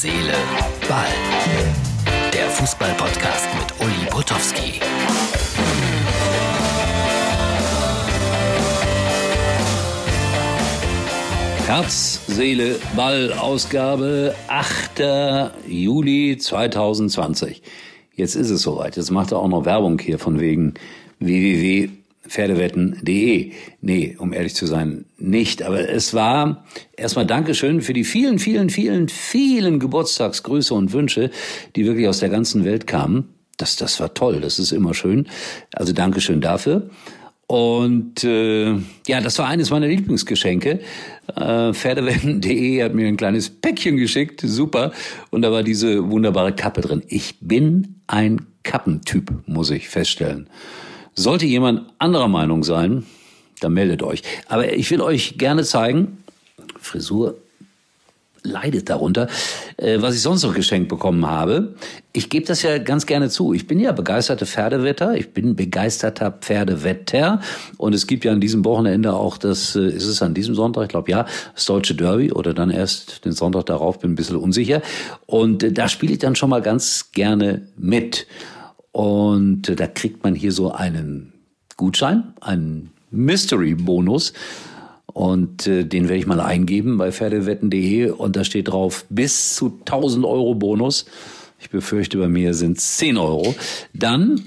Seele, Ball. Der Fußball-Podcast mit Uli Potowski. Herz, Seele, Ball, Ausgabe 8. Juli 2020. Jetzt ist es soweit. Jetzt macht er auch noch Werbung hier von wegen www Pferdewetten.de. Nee, um ehrlich zu sein, nicht. Aber es war erstmal Dankeschön für die vielen, vielen, vielen, vielen Geburtstagsgrüße und Wünsche, die wirklich aus der ganzen Welt kamen. Das, das war toll, das ist immer schön. Also Dankeschön dafür. Und äh, ja, das war eines meiner Lieblingsgeschenke. Äh, Pferdewetten.de hat mir ein kleines Päckchen geschickt, super. Und da war diese wunderbare Kappe drin. Ich bin ein Kappentyp, muss ich feststellen. Sollte jemand anderer Meinung sein, dann meldet euch. Aber ich will euch gerne zeigen, Frisur leidet darunter, äh, was ich sonst noch geschenkt bekommen habe. Ich gebe das ja ganz gerne zu. Ich bin ja begeisterter Pferdewetter. Ich bin begeisterter Pferdewetter. Und es gibt ja an diesem Wochenende auch das, äh, ist es an diesem Sonntag, ich glaube ja, das Deutsche Derby oder dann erst den Sonntag darauf, bin ein bisschen unsicher. Und äh, da spiele ich dann schon mal ganz gerne mit. Und äh, da kriegt man hier so einen Gutschein, einen Mystery-Bonus. Und äh, den werde ich mal eingeben bei Pferdewetten.de und da steht drauf bis zu 1000 Euro Bonus. Ich befürchte, bei mir sind 10 Euro. Dann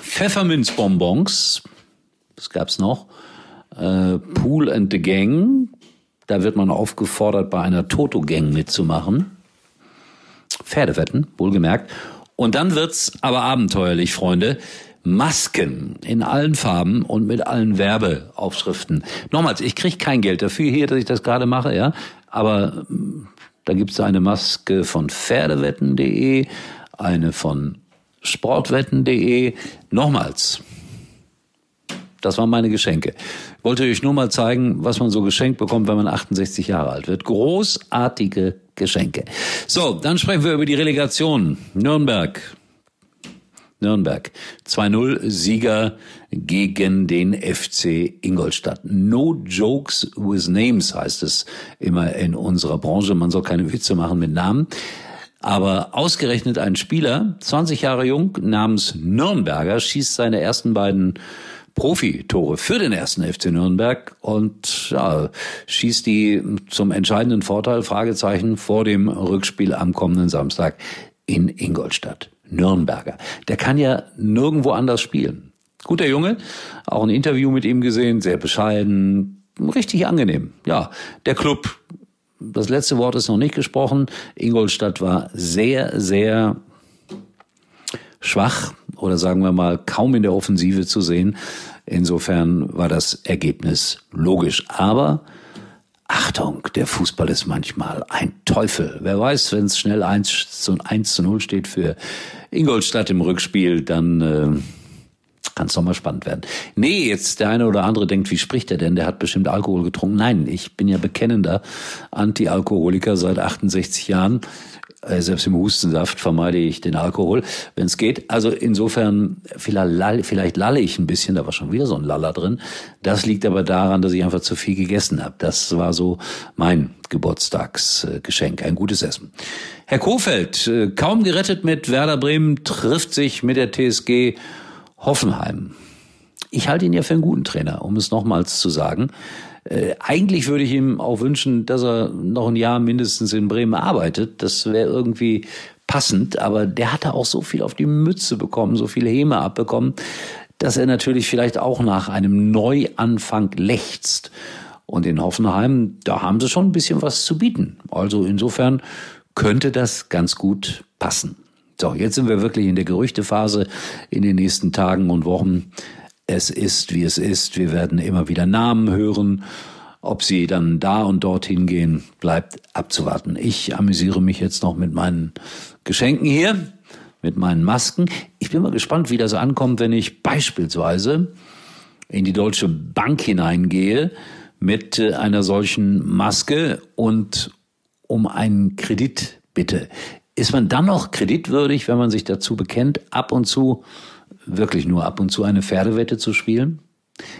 Pfefferminzbonbons. Was gab's noch? Äh, Pool and the Gang. Da wird man aufgefordert, bei einer Toto-Gang mitzumachen. Pferdewetten, wohlgemerkt. Und dann wird's aber abenteuerlich, Freunde. Masken in allen Farben und mit allen Werbeaufschriften. Nochmals, ich krieg kein Geld dafür hier, dass ich das gerade mache, ja. Aber mm, da gibt's eine Maske von Pferdewetten.de, eine von Sportwetten.de. Nochmals, das waren meine Geschenke. Wollte euch nur mal zeigen, was man so geschenkt bekommt, wenn man 68 Jahre alt wird. Großartige Geschenke. So, dann sprechen wir über die Relegation. Nürnberg. Nürnberg. 2-0 Sieger gegen den FC Ingolstadt. No jokes with names heißt es immer in unserer Branche. Man soll keine Witze machen mit Namen. Aber ausgerechnet ein Spieler, 20 Jahre jung, namens Nürnberger, schießt seine ersten beiden Profitore für den ersten FC Nürnberg und ja, schießt die zum entscheidenden Vorteil, Fragezeichen, vor dem Rückspiel am kommenden Samstag in Ingolstadt. Nürnberger. Der kann ja nirgendwo anders spielen. Guter Junge, auch ein Interview mit ihm gesehen, sehr bescheiden, richtig angenehm. Ja, der Club, das letzte Wort ist noch nicht gesprochen. Ingolstadt war sehr, sehr schwach oder sagen wir mal kaum in der Offensive zu sehen. Insofern war das Ergebnis logisch. Aber Achtung, der Fußball ist manchmal ein Teufel. Wer weiß, wenn es schnell 1 zu, 1 zu 0 steht für Ingolstadt im Rückspiel, dann äh, kann es doch mal spannend werden. Nee, jetzt der eine oder andere denkt, wie spricht er denn? Der hat bestimmt Alkohol getrunken. Nein, ich bin ja bekennender Anti-Alkoholiker seit 68 Jahren. Äh, selbst im Hustensaft vermeide ich den Alkohol, wenn es geht. Also insofern, vielleicht, lalle ich ein bisschen, da war schon wieder so ein Laller drin. Das liegt aber daran, dass ich einfach zu viel gegessen habe. Das war so mein Geburtstagsgeschenk, ein gutes Essen. Herr Kofeld, äh, kaum gerettet mit Werder Bremen, trifft sich mit der TSG Hoffenheim. Ich halte ihn ja für einen guten Trainer, um es nochmals zu sagen. Äh, eigentlich würde ich ihm auch wünschen, dass er noch ein Jahr mindestens in Bremen arbeitet. Das wäre irgendwie passend, aber der hatte auch so viel auf die Mütze bekommen, so viel Häme abbekommen, dass er natürlich vielleicht auch nach einem Neuanfang lechzt. Und in Hoffenheim, da haben sie schon ein bisschen was zu bieten. Also insofern könnte das ganz gut passen. So, jetzt sind wir wirklich in der Gerüchtephase in den nächsten Tagen und Wochen es ist, wie es ist. Wir werden immer wieder Namen hören. Ob sie dann da und dorthin gehen, bleibt abzuwarten. Ich amüsiere mich jetzt noch mit meinen Geschenken hier, mit meinen Masken. Ich bin mal gespannt, wie das ankommt, wenn ich beispielsweise in die Deutsche Bank hineingehe mit äh, einer solchen Maske und um einen Kredit bitte. Ist man dann noch kreditwürdig, wenn man sich dazu bekennt, ab und zu wirklich nur ab und zu eine Pferdewette zu spielen?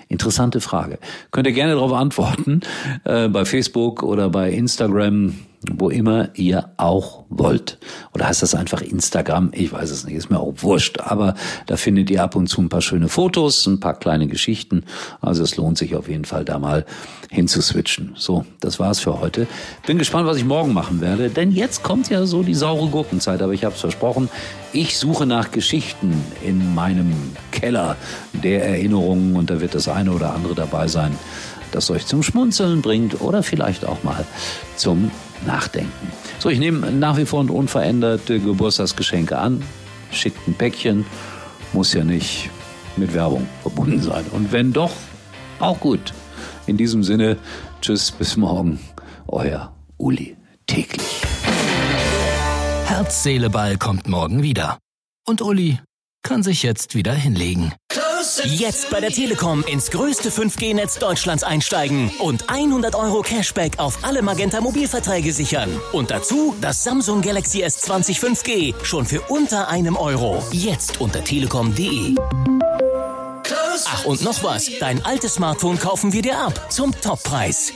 Interessante Frage. Könnt ihr gerne darauf antworten, äh, bei Facebook oder bei Instagram. Wo immer ihr auch wollt. Oder heißt das einfach Instagram? Ich weiß es nicht, ist mir auch wurscht. Aber da findet ihr ab und zu ein paar schöne Fotos, ein paar kleine Geschichten. Also es lohnt sich auf jeden Fall da mal hinzuswitchen. So, das war's für heute. Bin gespannt, was ich morgen machen werde. Denn jetzt kommt ja so die saure Gurkenzeit. Aber ich habe es versprochen, ich suche nach Geschichten in meinem Keller der Erinnerungen. Und da wird das eine oder andere dabei sein, das euch zum Schmunzeln bringt oder vielleicht auch mal zum Nachdenken. So, ich nehme nach wie vor und unveränderte Geburtstagsgeschenke an, schickt ein Päckchen, muss ja nicht mit Werbung verbunden sein. Und wenn doch, auch gut. In diesem Sinne, tschüss, bis morgen, euer Uli täglich. Herz, Seele, Ball kommt morgen wieder. Und Uli kann sich jetzt wieder hinlegen. Jetzt bei der Telekom ins größte 5G-Netz Deutschlands einsteigen und 100 Euro Cashback auf alle Magenta Mobilverträge sichern. Und dazu das Samsung Galaxy S20 5G schon für unter einem Euro. Jetzt unter telekom.de. Ach und noch was, dein altes Smartphone kaufen wir dir ab zum Toppreis.